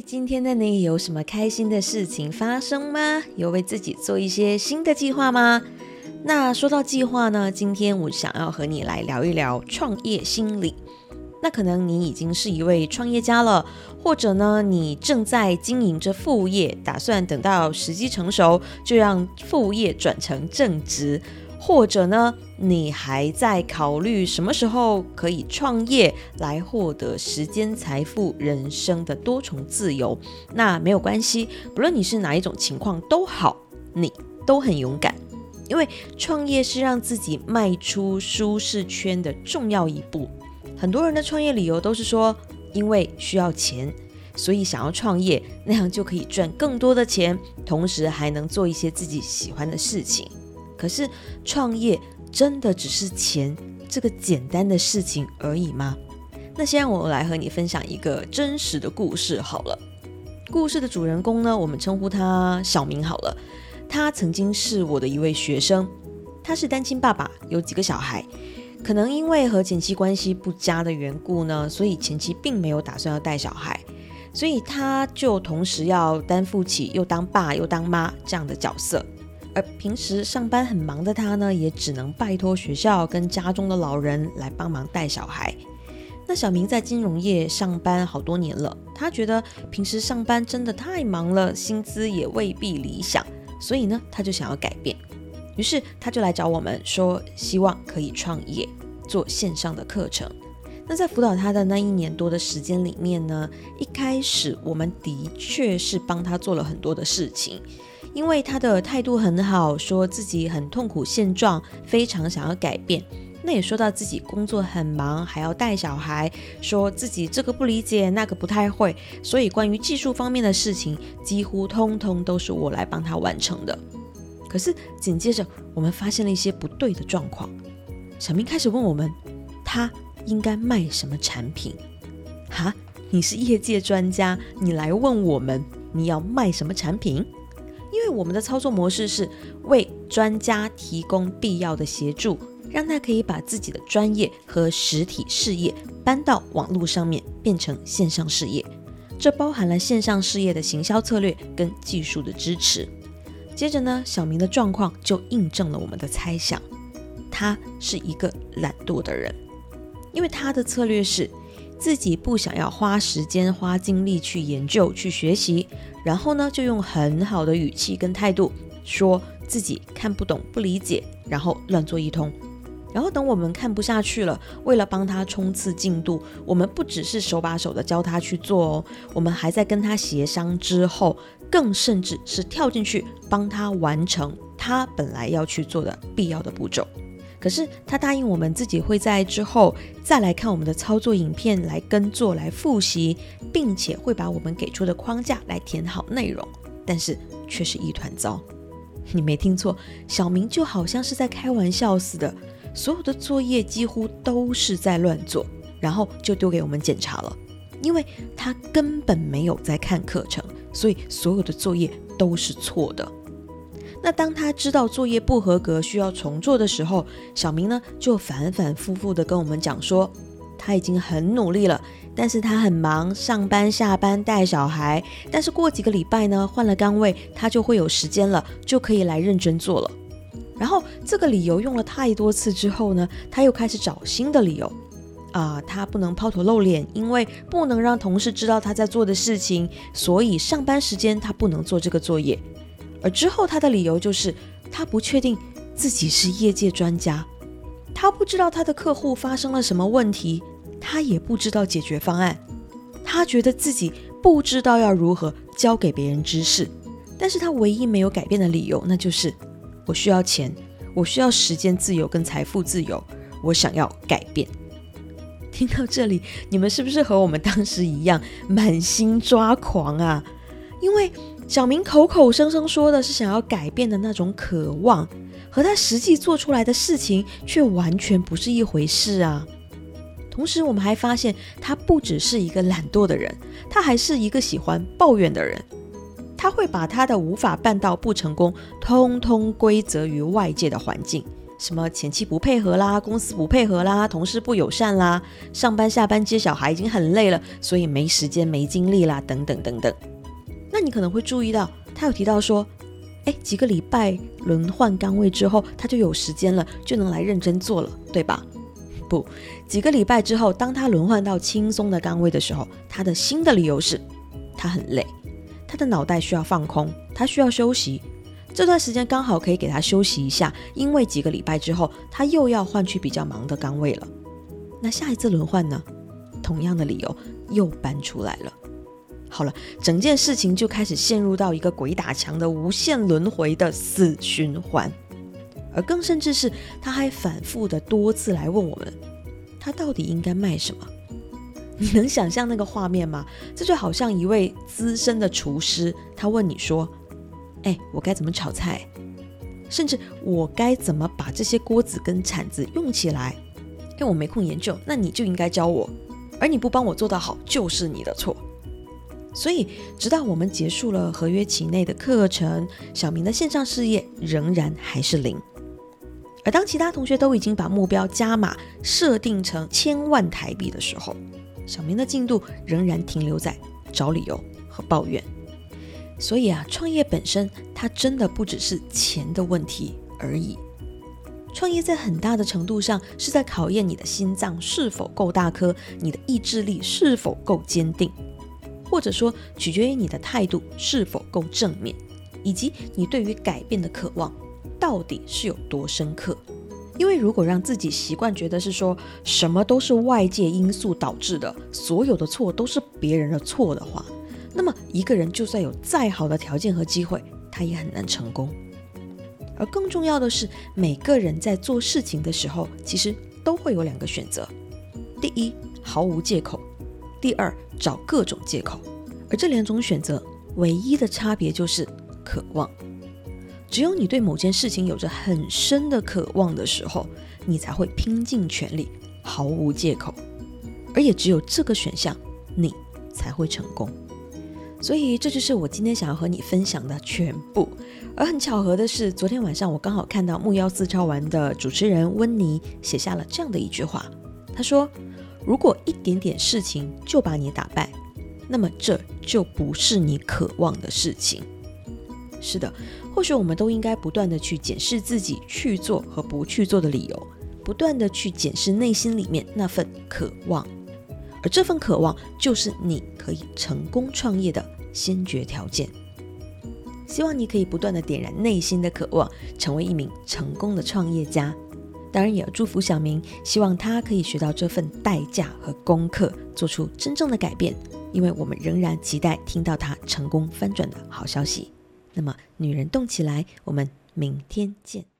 今天的你有什么开心的事情发生吗？有为自己做一些新的计划吗？那说到计划呢，今天我想要和你来聊一聊创业心理。那可能你已经是一位创业家了，或者呢，你正在经营着副业，打算等到时机成熟就让副业转成正职。或者呢，你还在考虑什么时候可以创业来获得时间、财富、人生的多重自由？那没有关系，不论你是哪一种情况都好，你都很勇敢，因为创业是让自己迈出舒适圈的重要一步。很多人的创业理由都是说，因为需要钱，所以想要创业，那样就可以赚更多的钱，同时还能做一些自己喜欢的事情。可是创业真的只是钱这个简单的事情而已吗？那先让我来和你分享一个真实的故事好了。故事的主人公呢，我们称呼他小明好了。他曾经是我的一位学生，他是单亲爸爸，有几个小孩。可能因为和前妻关系不佳的缘故呢，所以前妻并没有打算要带小孩，所以他就同时要担负起又当爸又当妈这样的角色。而平时上班很忙的他呢，也只能拜托学校跟家中的老人来帮忙带小孩。那小明在金融业上班好多年了，他觉得平时上班真的太忙了，薪资也未必理想，所以呢，他就想要改变。于是他就来找我们说，希望可以创业做线上的课程。那在辅导他的那一年多的时间里面呢，一开始我们的确是帮他做了很多的事情。因为他的态度很好，说自己很痛苦现状，非常想要改变。那也说到自己工作很忙，还要带小孩，说自己这个不理解，那个不太会，所以关于技术方面的事情，几乎通通都是我来帮他完成的。可是紧接着，我们发现了一些不对的状况。小明开始问我们，他应该卖什么产品？哈，你是业界专家，你来问我们，你要卖什么产品？因为我们的操作模式是为专家提供必要的协助，让他可以把自己的专业和实体事业搬到网络上面，变成线上事业。这包含了线上事业的行销策略跟技术的支持。接着呢，小明的状况就印证了我们的猜想，他是一个懒惰的人，因为他的策略是。自己不想要花时间、花精力去研究、去学习，然后呢，就用很好的语气跟态度说自己看不懂、不理解，然后乱做一通。然后等我们看不下去了，为了帮他冲刺进度，我们不只是手把手的教他去做哦，我们还在跟他协商之后，更甚至是跳进去帮他完成他本来要去做的必要的步骤。可是他答应我们自己会在之后再来看我们的操作影片，来跟做，来复习，并且会把我们给出的框架来填好内容，但是却是一团糟。你没听错，小明就好像是在开玩笑似的，所有的作业几乎都是在乱做，然后就丢给我们检查了，因为他根本没有在看课程，所以所有的作业都是错的。那当他知道作业不合格需要重做的时候，小明呢就反反复复的跟我们讲说，他已经很努力了，但是他很忙，上班下班带小孩，但是过几个礼拜呢换了岗位，他就会有时间了，就可以来认真做了。然后这个理由用了太多次之后呢，他又开始找新的理由，啊，他不能抛头露脸，因为不能让同事知道他在做的事情，所以上班时间他不能做这个作业。而之后，他的理由就是他不确定自己是业界专家，他不知道他的客户发生了什么问题，他也不知道解决方案，他觉得自己不知道要如何教给别人知识。但是他唯一没有改变的理由，那就是我需要钱，我需要时间自由跟财富自由，我想要改变。听到这里，你们是不是和我们当时一样满心抓狂啊？因为。小明口口声声说的是想要改变的那种渴望，和他实际做出来的事情却完全不是一回事啊！同时，我们还发现他不只是一个懒惰的人，他还是一个喜欢抱怨的人。他会把他的无法办到、不成功，通通归责于外界的环境，什么前妻不配合啦，公司不配合啦，同事不友善啦，上班下班接小孩已经很累了，所以没时间没精力啦，等等等等。你可能会注意到，他有提到说，哎，几个礼拜轮换岗位之后，他就有时间了，就能来认真做了，对吧？不，几个礼拜之后，当他轮换到轻松的岗位的时候，他的新的理由是，他很累，他的脑袋需要放空，他需要休息。这段时间刚好可以给他休息一下，因为几个礼拜之后他又要换去比较忙的岗位了。那下一次轮换呢？同样的理由又搬出来了。好了，整件事情就开始陷入到一个鬼打墙的无限轮回的死循环。而更甚至是，他还反复的多次来问我们，他到底应该卖什么？你能想象那个画面吗？这就好像一位资深的厨师，他问你说。哎，我该怎么炒菜？甚至我该怎么把这些锅子跟铲子用起来？因为我没空研究，那你就应该教我。而你不帮我做到好，就是你的错。所以，直到我们结束了合约期内的课程，小明的线上事业仍然还是零。而当其他同学都已经把目标加码设定成千万台币的时候，小明的进度仍然停留在找理由和抱怨。所以啊，创业本身它真的不只是钱的问题而已。创业在很大的程度上是在考验你的心脏是否够大颗，你的意志力是否够坚定，或者说取决于你的态度是否够正面，以及你对于改变的渴望到底是有多深刻。因为如果让自己习惯觉得是说什么都是外界因素导致的，所有的错都是别人的错的话，那么，一个人就算有再好的条件和机会，他也很难成功。而更重要的是，每个人在做事情的时候，其实都会有两个选择：第一，毫无借口；第二，找各种借口。而这两种选择，唯一的差别就是渴望。只有你对某件事情有着很深的渴望的时候，你才会拼尽全力，毫无借口。而也只有这个选项，你才会成功。所以这就是我今天想要和你分享的全部。而很巧合的是，昨天晚上我刚好看到木曜四超玩的主持人温妮写下了这样的一句话。他说：“如果一点点事情就把你打败，那么这就不是你渴望的事情。”是的，或许我们都应该不断的去检视自己去做和不去做的理由，不断的去检视内心里面那份渴望。而这份渴望，就是你可以成功创业的先决条件。希望你可以不断的点燃内心的渴望，成为一名成功的创业家。当然，也要祝福小明，希望他可以学到这份代价和功课，做出真正的改变。因为我们仍然期待听到他成功翻转的好消息。那么，女人动起来，我们明天见。